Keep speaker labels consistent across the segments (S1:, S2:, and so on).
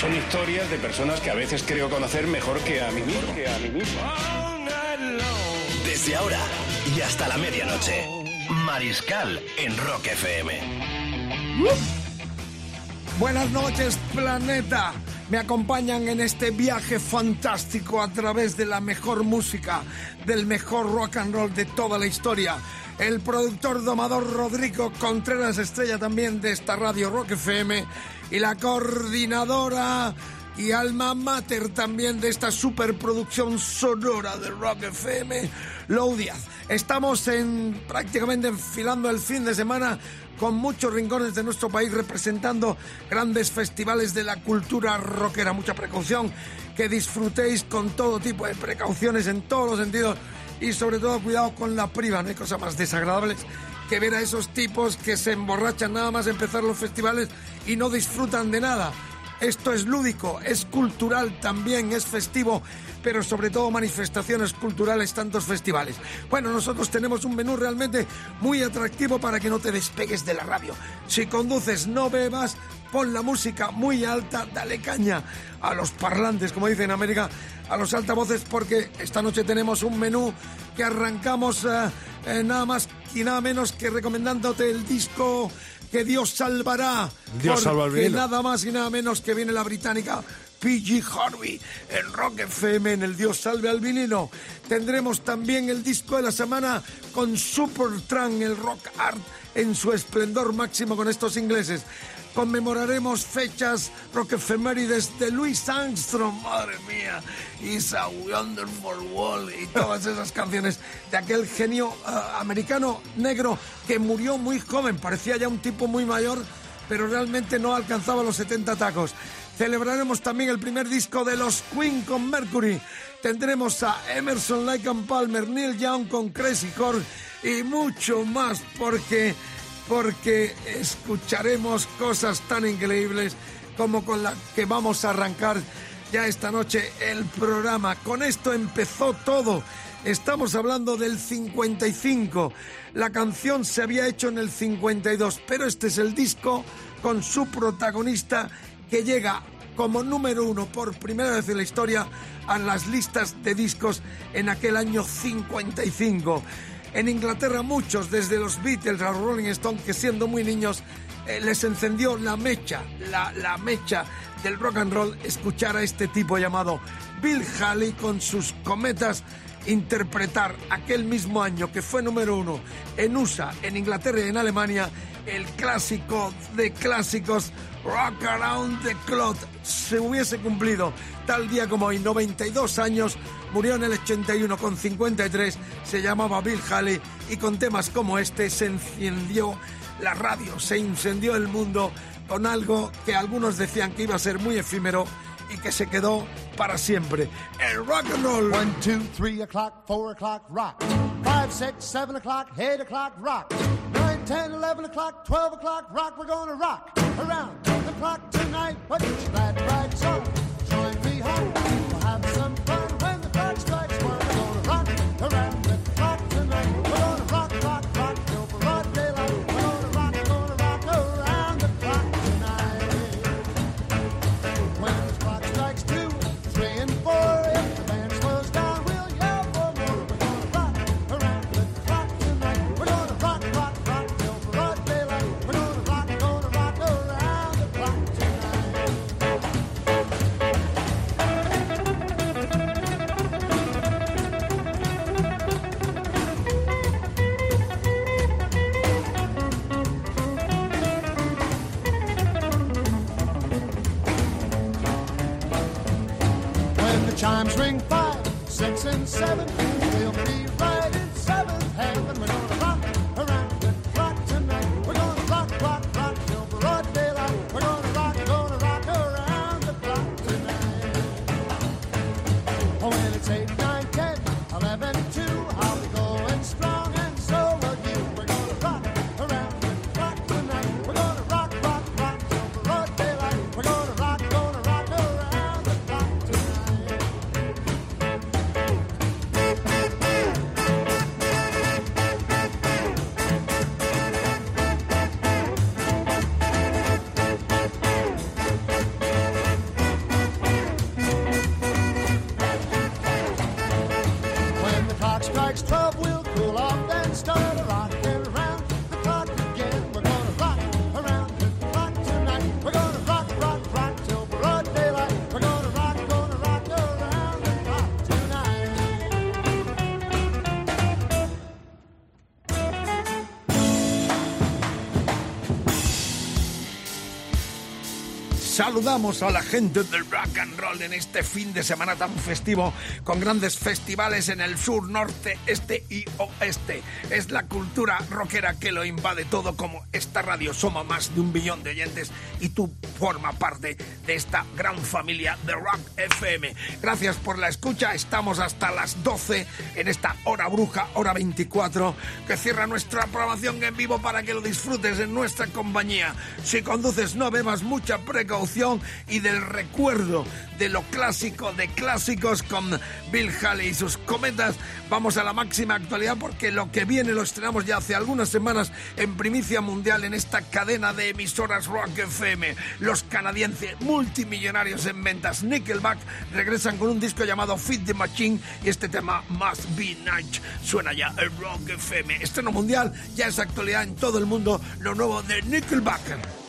S1: Son historias de personas que a veces creo conocer mejor que a mí mismo.
S2: Que a mí mismo.
S3: Desde ahora y hasta la medianoche. Mariscal en Rock FM.
S4: Buenas noches, planeta. Me acompañan en este viaje fantástico a través de la mejor música, del mejor rock and roll de toda la historia. El productor domador Rodrigo Contreras, estrella también de esta radio Rock FM, y la coordinadora y alma mater también de esta superproducción sonora de Rock FM, Lou Díaz. Estamos en prácticamente enfilando el fin de semana con muchos rincones de nuestro país representando grandes festivales de la cultura rockera. Mucha precaución, que disfrutéis con todo tipo de precauciones en todos los sentidos y sobre todo cuidado con la priva, no hay cosa más desagradables que ver a esos tipos que se emborrachan nada más empezar los festivales y no disfrutan de nada. Esto es lúdico, es cultural también, es festivo, pero sobre todo manifestaciones culturales, tantos festivales. Bueno, nosotros tenemos un menú realmente muy atractivo para que no te despegues de la radio. Si conduces, no bebas, pon la música muy alta, dale caña a los parlantes, como dicen en América, a los altavoces, porque esta noche tenemos un menú que arrancamos eh, eh, nada más y nada menos que recomendándote el disco que Dios salvará.
S5: Dios salva al
S4: porque
S5: vinilo.
S4: nada más y nada menos que viene la británica PG Harvey en Rock FM en el Dios salve al vinilo. Tendremos también el disco de la semana con Supertramp, el rock art en su esplendor máximo con estos ingleses. Conmemoraremos fechas rock efemérides de Louis Armstrong, madre mía, It's a Wonderful World y todas esas canciones de aquel genio eh, americano negro que murió muy joven, parecía ya un tipo muy mayor, pero realmente no alcanzaba los 70 tacos. Celebraremos también el primer disco de los Queen con Mercury. Tendremos a Emerson, Lake Palmer, Neil Young con Crazy Horse y mucho más porque porque escucharemos cosas tan increíbles como con la que vamos a arrancar ya esta noche el programa. Con esto empezó todo. Estamos hablando del 55. La canción se había hecho en el 52, pero este es el disco con su protagonista que llega como número uno por primera vez en la historia a las listas de discos en aquel año 55. En Inglaterra muchos, desde los Beatles a Rolling Stones, que siendo muy niños eh, les encendió la mecha, la, la mecha del rock and roll, escuchar a este tipo llamado Bill Haley con sus cometas interpretar aquel mismo año que fue número uno en USA, en Inglaterra y en Alemania, el clásico de clásicos Rock Around the Clock se hubiese cumplido tal día como hoy, 92 años, murió en el 81 con 53, se llamaba Bill Haley y con temas como este se encendió la radio, se incendió el mundo con algo que algunos decían que iba a ser muy efímero y que se quedó para siempre. El rock and roll.
S6: One, two, three o'clock, four o'clock, rock. Five, six, seven o'clock, eight o'clock, rock. Nine, ten, eleven o'clock, twelve o'clock, rock. We're gonna rock around o'clock tonight, but that ride's song.
S4: Saludamos a la gente del rock and roll en este fin de semana tan festivo con grandes festivales en el sur, norte, este y oeste. Es la cultura rockera que lo invade todo como esta radio soma más de un billón de oyentes y tú forma parte de esta gran familia de Rock FM. Gracias por la escucha, estamos hasta las 12 en esta hora bruja, hora 24, que cierra nuestra programación en vivo para que lo disfrutes en nuestra compañía. Si conduces no bebas mucha precaución y del recuerdo de lo clásico de clásicos con Bill Haley y sus cometas. Vamos a la máxima actualidad porque lo que viene lo estrenamos ya hace algunas semanas en primicia mundial en esta cadena de emisoras Rock FM. Los canadienses multimillonarios en ventas Nickelback regresan con un disco llamado Fit the Machine y este tema Must Be Night suena ya en Rock FM. Estreno mundial ya es actualidad en todo el mundo lo nuevo de Nickelback.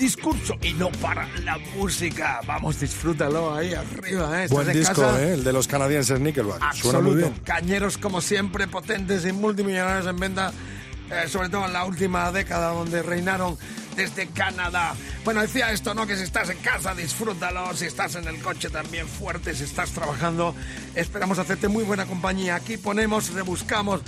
S4: Discurso y no para la música. Vamos, disfrútalo ahí arriba. ¿eh?
S7: Buen
S4: en
S7: disco,
S4: casa.
S7: ¿eh? El de los canadienses Nickelback. Suena muy
S4: Absoluto.
S7: bien.
S4: Cañeros como siempre, potentes y multimillonarios en venta, eh, sobre todo en la última década donde reinaron desde Canadá. Bueno, decía esto, ¿no? Que si estás en casa, disfrútalo. Si estás en el coche, también fuerte. Si estás trabajando, esperamos hacerte muy buena compañía. Aquí ponemos, rebuscamos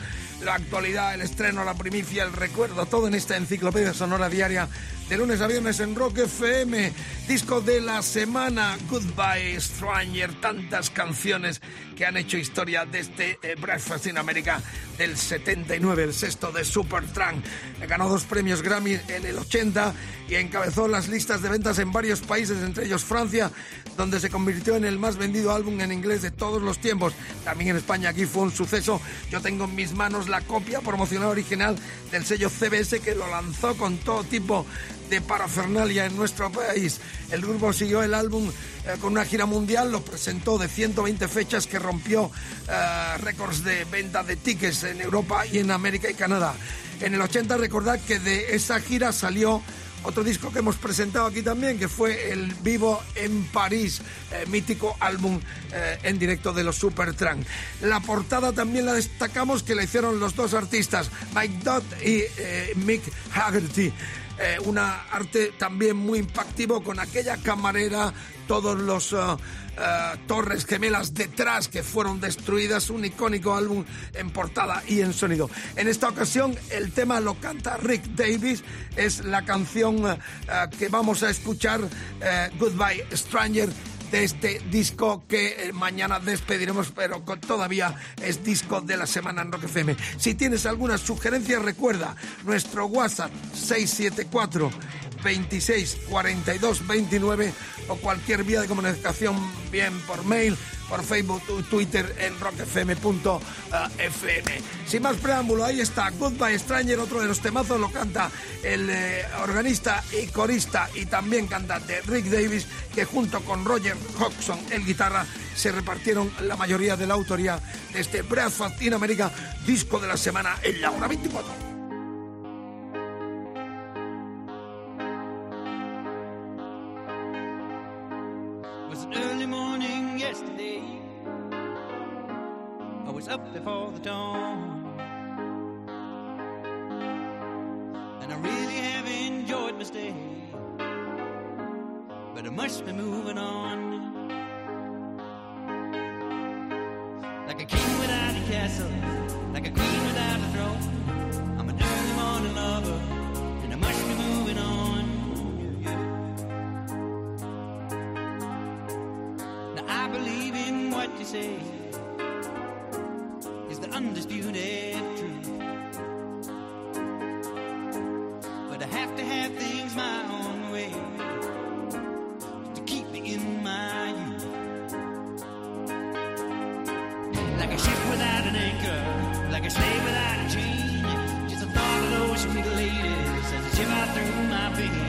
S4: la actualidad, el estreno, la primicia, el recuerdo, todo en esta enciclopedia sonora diaria de lunes a viernes en Rock FM. Disco de la semana, Goodbye Stranger. Tantas canciones que han hecho historia desde este, eh, Breakfast in America del 79, el sexto de Supertramp. Ganó dos premios Grammy en el 80 y encabezó las listas de ventas en varios países, entre ellos Francia, donde se convirtió en el más vendido álbum en inglés de todos los tiempos. También en España aquí fue un suceso. Yo tengo en mis manos la copia promocional original del sello CBS que lo lanzó con todo tipo de parafernalia en nuestro país. El grupo siguió el álbum eh, con una gira mundial, lo presentó de 120 fechas que rompió eh, récords de venta de tickets en Europa y en América y Canadá. En el 80 recordad que de esa gira salió otro disco que hemos presentado aquí también, que fue el Vivo en París, eh, mítico álbum eh, en directo de los Supertramp. La portada también la destacamos que la hicieron los dos artistas, Mike Dodd y eh, Mick Haggerty. Una arte también muy impactivo con aquella camarera, todos los eh, torres Gemelas detrás que fueron destruidas, un icónico álbum en portada y en sonido. En esta ocasión el tema lo canta Rick Davis, es la canción eh, que vamos a escuchar, eh, Goodbye Stranger de este disco que mañana despediremos, pero todavía es disco de la semana en Rock FM. Si tienes alguna sugerencia, recuerda nuestro WhatsApp 674 26 42 29 o cualquier vía de comunicación, bien por mail, por Facebook, Twitter en rockfm.fm. Sin más preámbulo, ahí está Goodbye Stranger, otro de los temazos, lo canta el eh, organista y corista y también cantante Rick Davis, que junto con Roger Hodgson, el guitarra, se repartieron la mayoría de la autoría de este Breakfast in America, disco de la semana en la hora 24. Up before the dawn. And I really have enjoyed my stay. But I must be moving on. Like a king without a castle, like a queen without a throne. I'm an early morning lover, and I must be moving on. Now I believe in what you say undisputed truth. But I have to have things my own way to keep me in my youth. Like a ship without an anchor, like a slave without a chain. Just a thought of those sweet ladies as they shiver through my veins.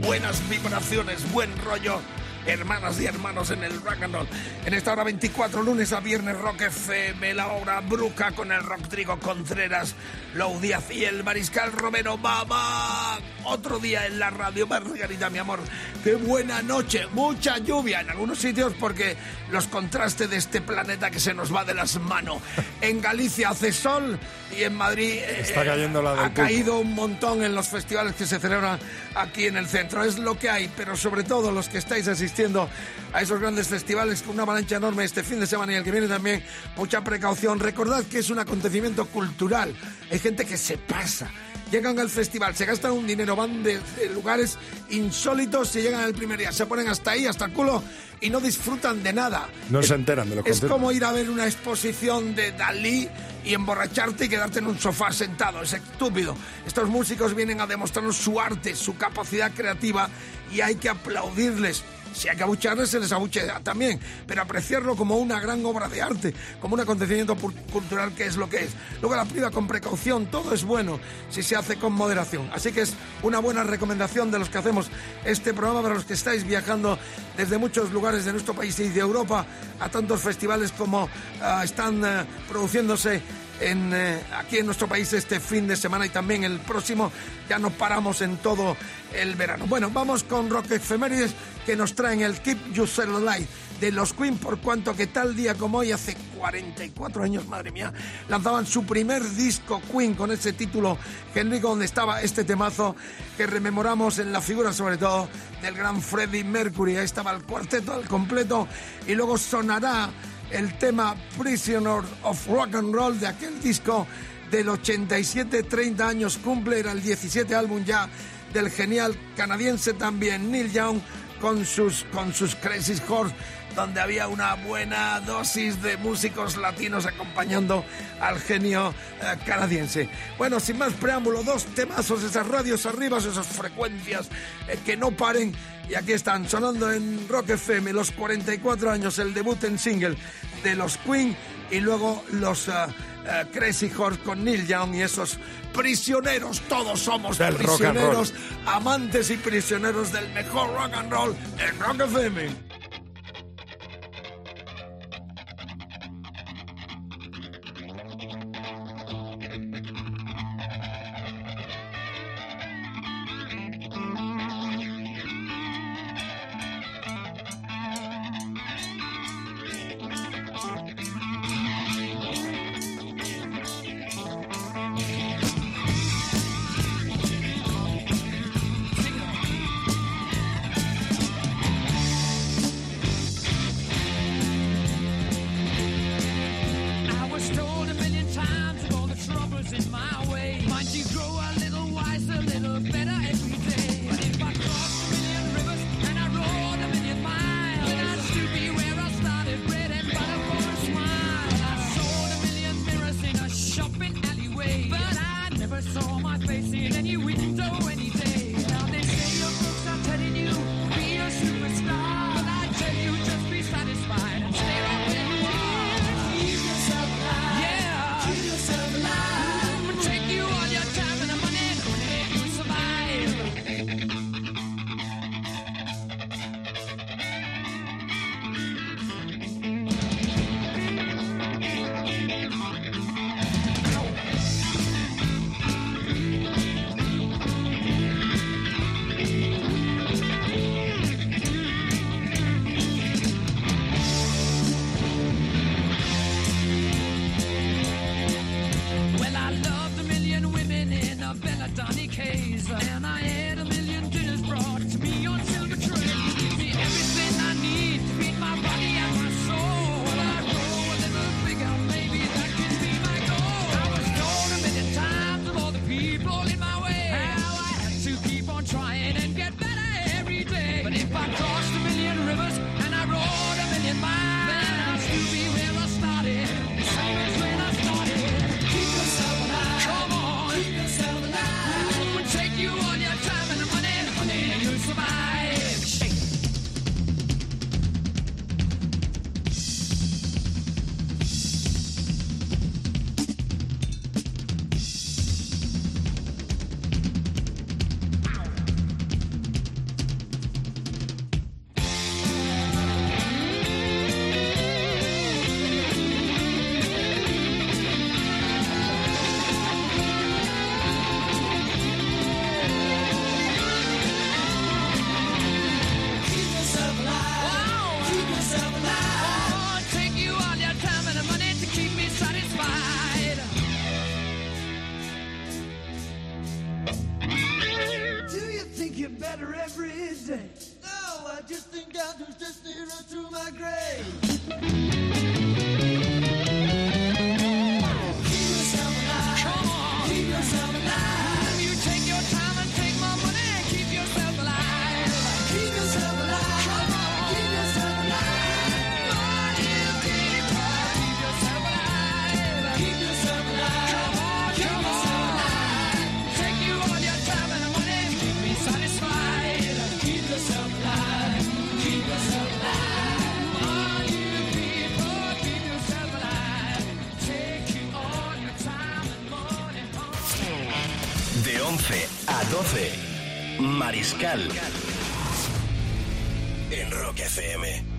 S4: Buenas vibraciones, buen rollo hermanas y hermanos en el rock. En esta hora 24, lunes a viernes, Rock FM, la hora bruca con el rock trigo Contreras, Lou Díaz y el mariscal Romero. ¡Mamá! Otro día en la radio, Margarita, mi amor. ¡Qué buena noche! Mucha lluvia en algunos sitios porque los contrastes de este planeta que se nos va de las manos. En Galicia hace sol y en Madrid eh,
S7: Está cayendo la del
S4: ha caído un montón en los festivales que se celebran aquí en el centro. Es lo que hay, pero sobre todo los que estáis asistiendo a esos grandes festivales con una avalancha enorme este fin de semana y el que viene también, mucha precaución. Recordad que es un acontecimiento cultural. Hay gente que se pasa. Llegan al festival, se gastan un dinero, van de, de lugares insólitos y llegan el primer día. Se ponen hasta ahí, hasta el culo y no disfrutan de nada.
S7: No se enteran de los
S4: Es
S7: conciertos.
S4: como ir a ver una exposición de Dalí y emborracharte y quedarte en un sofá sentado. Es estúpido. Estos músicos vienen a demostrarnos su arte, su capacidad creativa y hay que aplaudirles. Si hay que abuchearles, se les abuchea también, pero apreciarlo como una gran obra de arte, como un acontecimiento cultural que es lo que es. Luego la priva con precaución, todo es bueno si se hace con moderación. Así que es una buena recomendación de los que hacemos este programa para los que estáis viajando desde muchos lugares de nuestro país y de Europa a tantos festivales como ah, están ah, produciéndose en, eh, aquí en nuestro país este fin de semana y también el próximo. Ya no paramos en todo el verano. Bueno, vamos con Rock Efemérides que nos traen el Keep Yourself Alive de los Queen, por cuanto que tal día como hoy, hace 44 años, madre mía, lanzaban su primer disco Queen con ese título genérico donde estaba este temazo que rememoramos en la figura sobre todo del gran Freddie Mercury. Ahí estaba el cuarteto al completo y luego sonará el tema Prisoner of Rock and Roll de aquel disco del 87, 30 años cumple, era el 17 álbum ya del genial canadiense también Neil Young con sus, con sus Crazy Horse, donde había una buena dosis de músicos latinos acompañando al genio eh, canadiense. Bueno, sin más preámbulo, dos temazos, esas radios arriba, esas frecuencias eh, que no paren. Y aquí están sonando en Rock FM los 44 años, el debut en single de los Queen y luego los eh, Crazy Horse con Neil Young y esos prisioneros, todos somos
S7: Del
S4: prisioneros, amantes y prisioneros del mejor rock and roll en Rock FM.
S8: chasing and you. With better every day. No, I just think I'm just nearer to
S9: my grave. a 12. Mariscal. En Rock FM.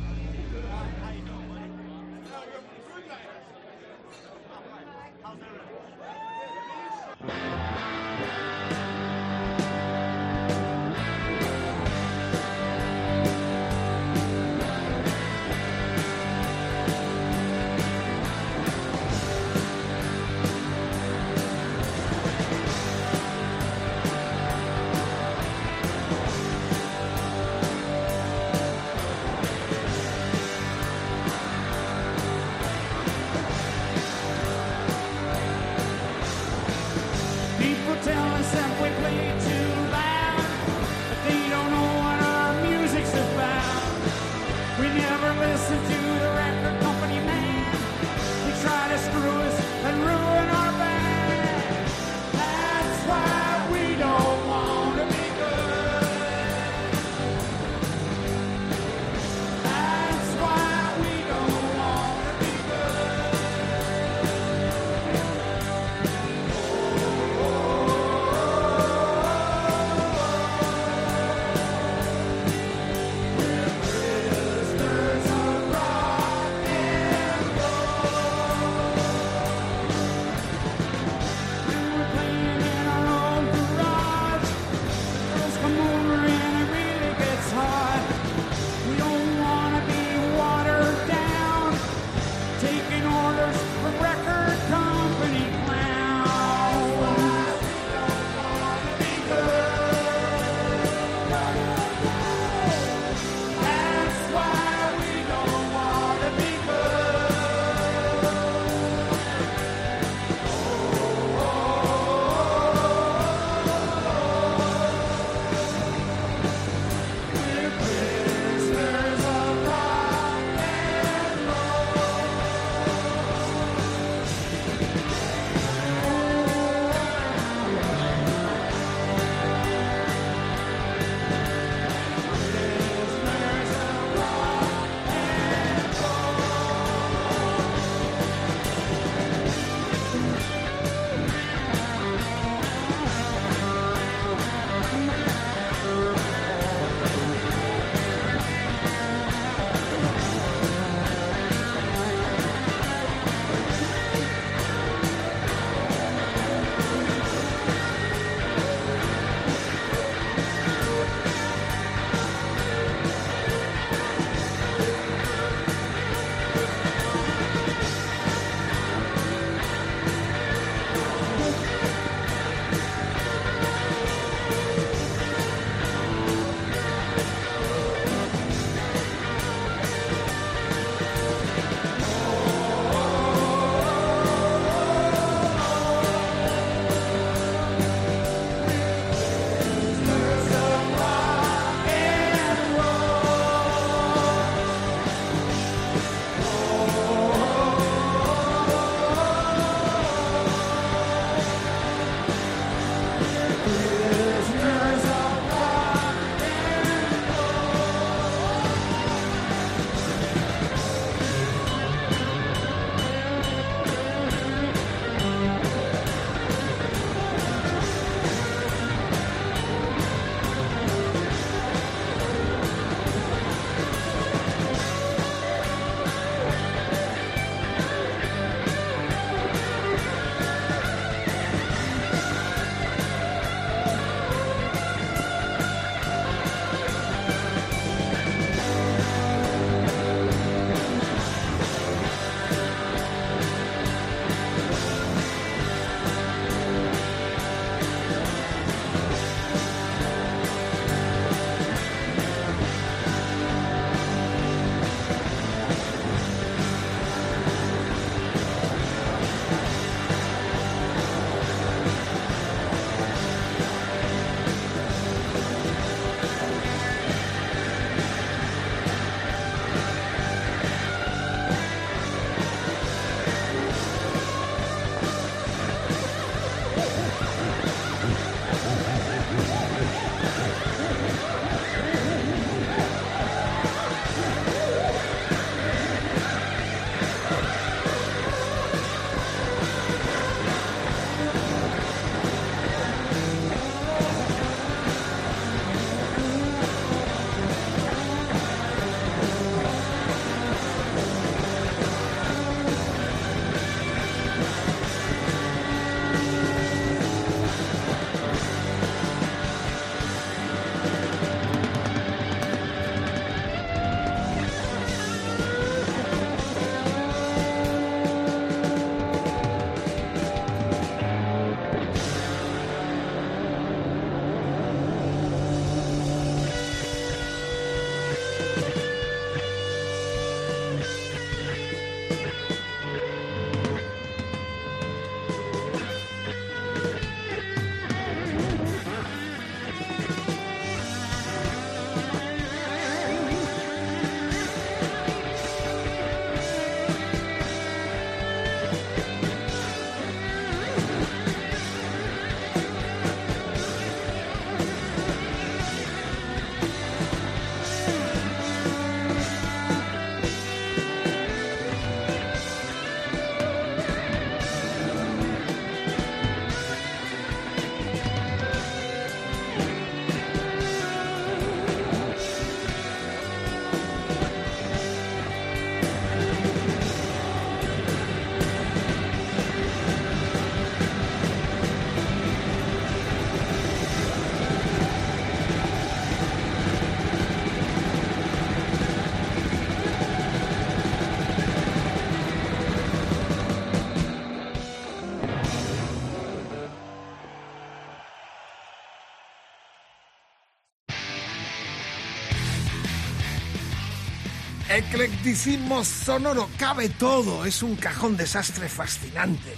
S4: Eclecticismo sonoro, cabe todo, es un cajón desastre fascinante.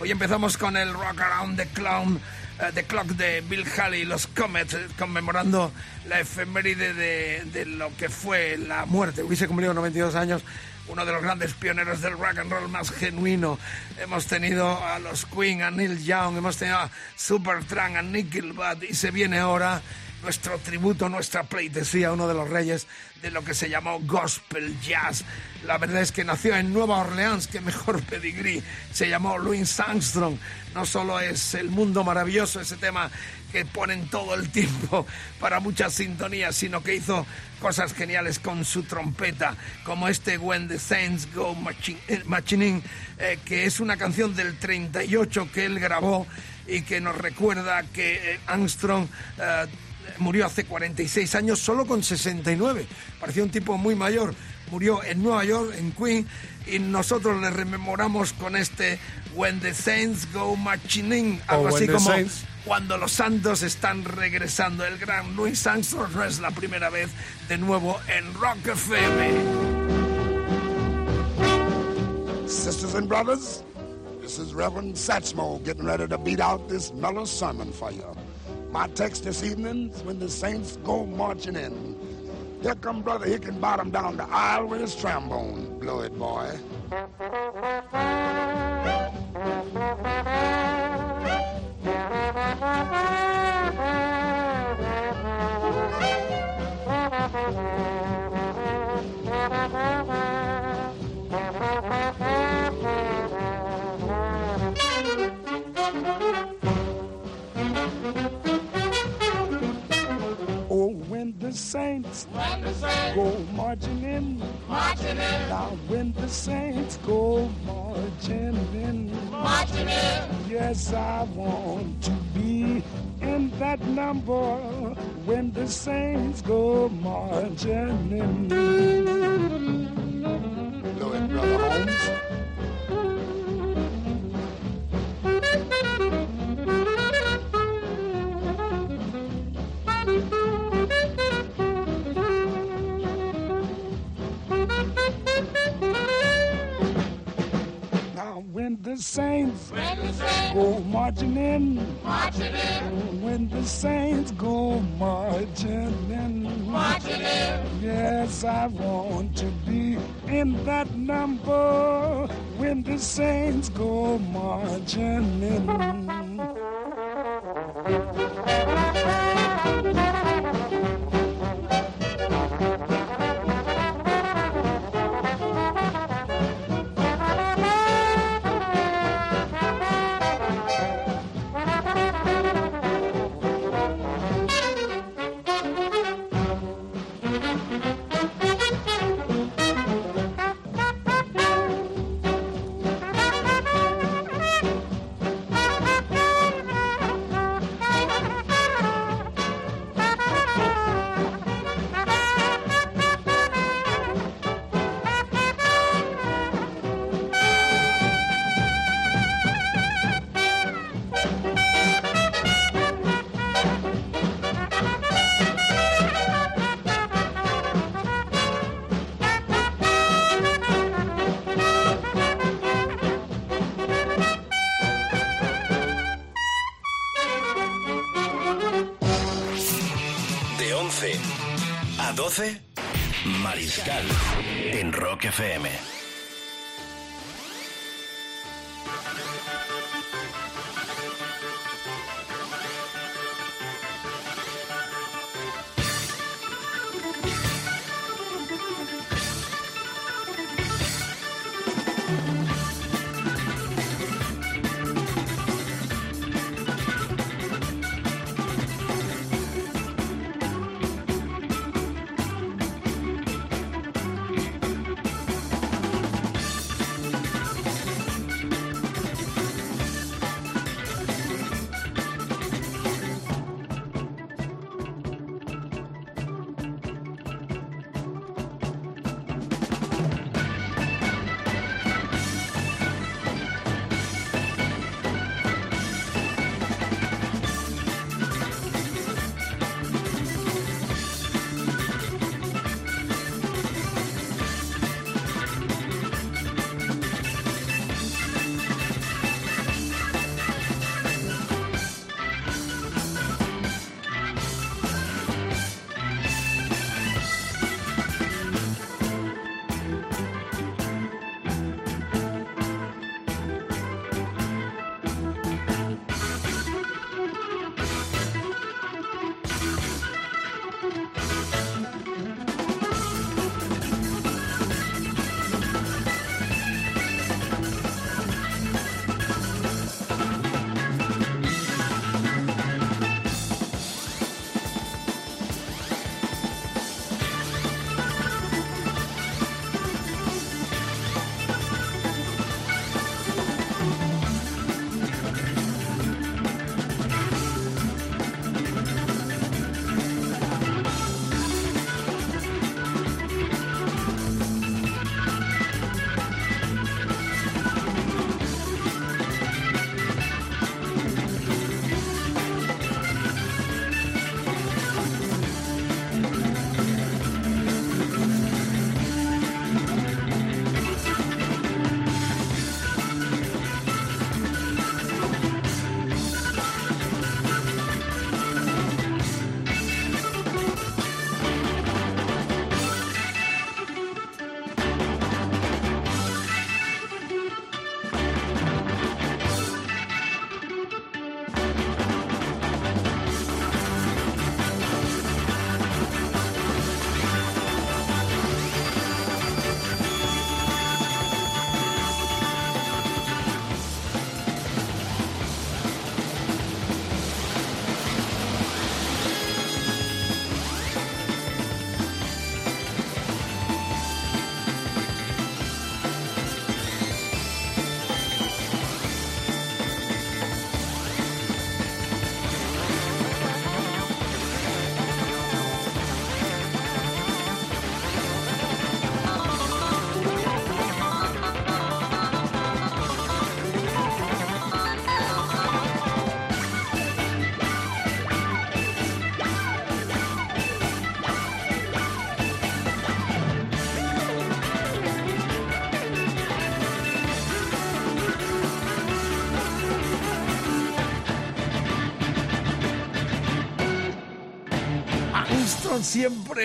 S4: Hoy empezamos con el Rock Around the eh, Clock de Bill Haley y los Comets, eh, conmemorando la efeméride de, de lo que fue la muerte. Hubiese cumplido 92 años, uno de los grandes pioneros del rock and roll más genuino. Hemos tenido a los Queen, a Neil Young, hemos tenido a Supertramp, a Nickelback y se viene ahora nuestro tributo, nuestra pleitesía, uno de los reyes de lo que se llamó gospel jazz. La verdad es que nació en Nueva Orleans, que mejor pedigrí, se llamó Louis Armstrong. No solo es el mundo maravilloso, ese tema que ponen todo el tiempo para muchas sintonías, sino que hizo cosas geniales con su trompeta, como este When the Saints Go Marching, eh, Marching, eh, que es una canción del 38 que él grabó y que nos recuerda que eh, Armstrong eh, murió hace 46 años solo con 69. Parecía un tipo muy mayor. Murió en Nueva York, en Queen, y nosotros le rememoramos con este When the Saints Go Marching In, algo
S7: O When
S4: así como
S7: Saints-
S4: cuando los santos están regresando. El gran Louis Armstrong no es la primera vez de nuevo en Rock FM.
S5: Sisters and brothers, this is Reverend Satchmo getting ready to beat out this mellow sermon for you. My text this evening is when the saints go marching in. Here come Brother Hickenbottom down the aisle with his trombone. Blow it, boy. Oh, when the saints, go marching in, marching in. Now when the saints go marching in, marching in. Yes, I want to be in that number when the saints go marching in. It, brother Holmes. When the saints, go marching in, marching in. When the saints go marching in, marching in. Yes, I want to be in that number when the saints go marching in.
S3: 12, Mariscal en Rock FM.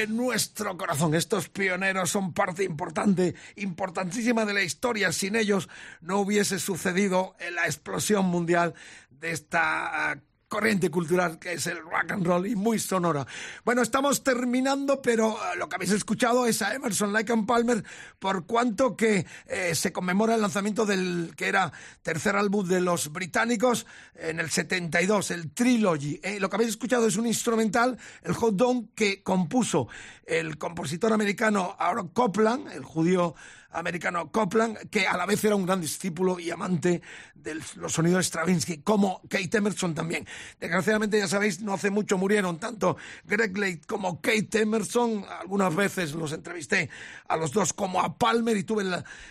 S4: Nuestro corazón. Estos pioneros son parte importante, importantísima de la historia. Sin ellos no hubiese sucedido la explosión mundial de esta corriente cultural que es el rock and roll y muy sonora. Bueno, estamos terminando, pero eh, lo que habéis escuchado es a Emerson Lake and Palmer, por cuanto que eh, se conmemora el lanzamiento del que era tercer álbum de los británicos en el 72, el Trilogy. Eh, lo que habéis escuchado es un instrumental, el Hot Dog, que compuso el compositor americano Aaron Copland, el judío americano Copland, que a la vez era un gran discípulo y amante de los sonidos Stravinsky, como Kate Emerson también. Desgraciadamente, ya sabéis, no hace mucho murieron tanto Greg Lake como Kate Emerson. Algunas veces los entrevisté a los dos como a Palmer y tuve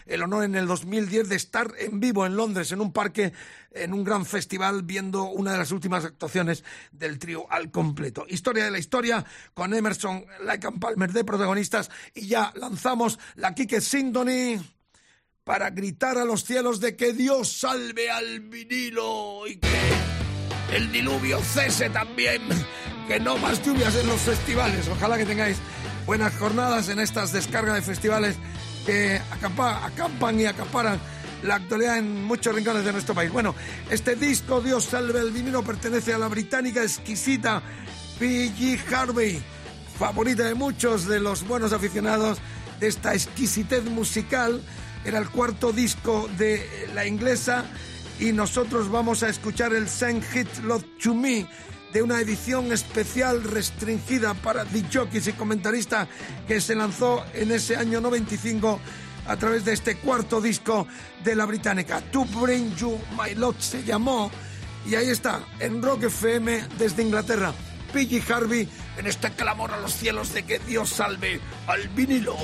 S4: el, honor en el 2010 de estar en vivo en Londres, en un parque en un gran festival viendo una de las últimas actuaciones del trío al completo. Historia de la historia con Emerson, Lake and Palmer de protagonistas y ya lanzamos la Kike Para gritar a los cielos de que Dios salve al vinilo y que el diluvio cese también, que no más lluvias en los festivales. Ojalá que tengáis buenas jornadas en estas descargas de festivales que acampa, acampan y acaparan la actualidad en muchos rincones de nuestro país. Bueno, este disco, Dios salve el vinilo, pertenece a la británica exquisita P.G. Harvey, favorita de muchos de los buenos aficionados de esta exquisitez musical. Era el cuarto disco de la inglesa y nosotros vamos a escuchar el Send Hit Love to Me de una edición especial restringida para The Jockeys y comentarista que se lanzó en ese año 95 a través de este cuarto disco de la británica. To Bring You My Love se llamó y ahí está, en Rock FM desde Inglaterra. Piggy Harvey en este clamor a los cielos de que Dios salve al vinilo.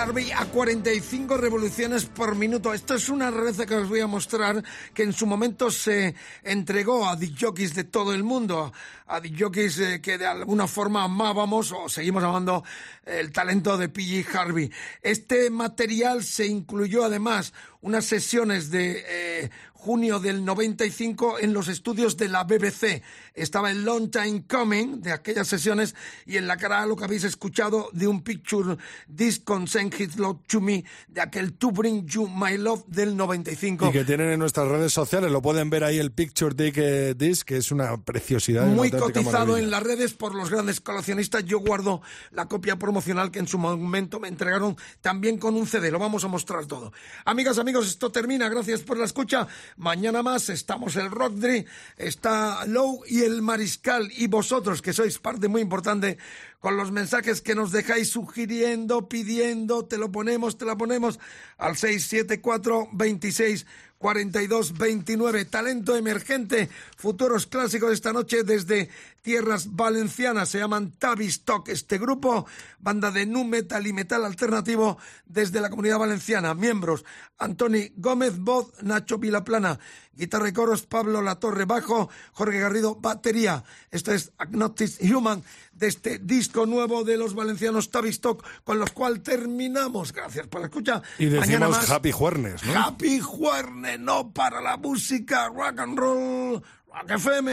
S4: Harvey a 45 revoluciones por minuto. Esto es una receta que os voy a mostrar que en su momento se entregó a jockeys de todo el mundo, a jockeys eh, que de alguna forma amábamos o seguimos amando el talento de P.G. Harvey. Este material se incluyó además unas sesiones de eh, junio del 95 en los estudios de la BBC. Estaba el Long Time Coming de aquellas sesiones y en la cara lo que habéis escuchado de un picture disc con Send His Love to Me de aquel To Bring You My Love del 95.
S7: Y que tienen en nuestras redes sociales, lo pueden ver ahí el Picture Disc, eh, disc que es una preciosidad. una
S4: Muy
S7: auténtica
S4: cotizado
S7: maravilla.
S4: en las redes por los grandes coleccionistas. Yo guardo la copia promocional que en su momento me entregaron también con un CD. Lo vamos a mostrar todo. Amigas, amigos, esto termina. Gracias por la escucha. Mañana más estamos el Rockdry, está Low y el Mariscal. Y vosotros que sois parte muy importante con los mensajes que nos dejáis sugiriendo, pidiendo, te lo ponemos, te la ponemos al 674 26 42 29. Talento emergente, futuros clásicos esta noche desde tierras valencianas. Se llaman Tavistock. Este grupo, banda de nu metal y metal alternativo desde la comunidad valenciana. Miembros: Antoni Gómez, voz, Nacho Vilaplana, guitarra y coros, Pablo Latorre, bajo, Jorge Garrido, batería. Esto es Agnostic Human de este disco nuevo de los valencianos Tavistock, con los cual terminamos. Gracias por la escucha.
S7: Y
S4: Mañana
S7: decimos
S4: más.
S7: Happy Juernes, ¿no?
S4: Happy Juerne, no para la música, rock and roll, rock FM.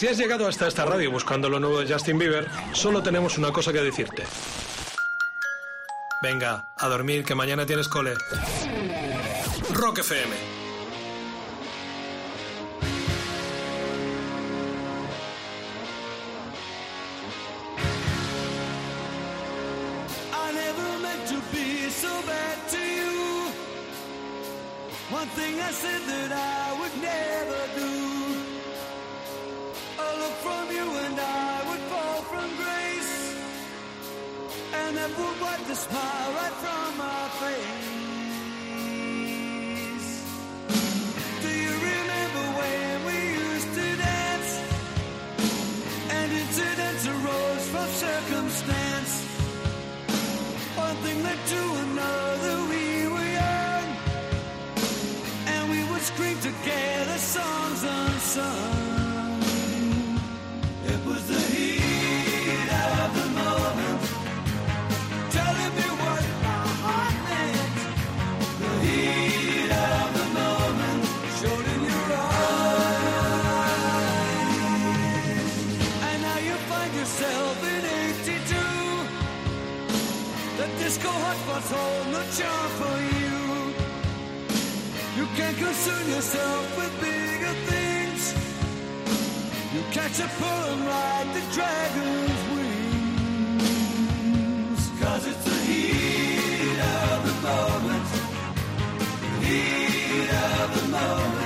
S10: Si has llegado hasta esta radio buscando lo nuevo de Justin Bieber, solo tenemos una cosa que decirte. Venga, a dormir que mañana tienes cole. Rock FM
S8: and that will wipe the smile right from our face. Do you remember when we used to dance? And incidents arose from circumstance. One thing led to another, we were young, and we would scream together songs unsung. was holding the charm for you. You can't concern yourself with bigger things. You catch a pull like the dragon's wings. Cause it's the heat of the moment. The heat of the moment.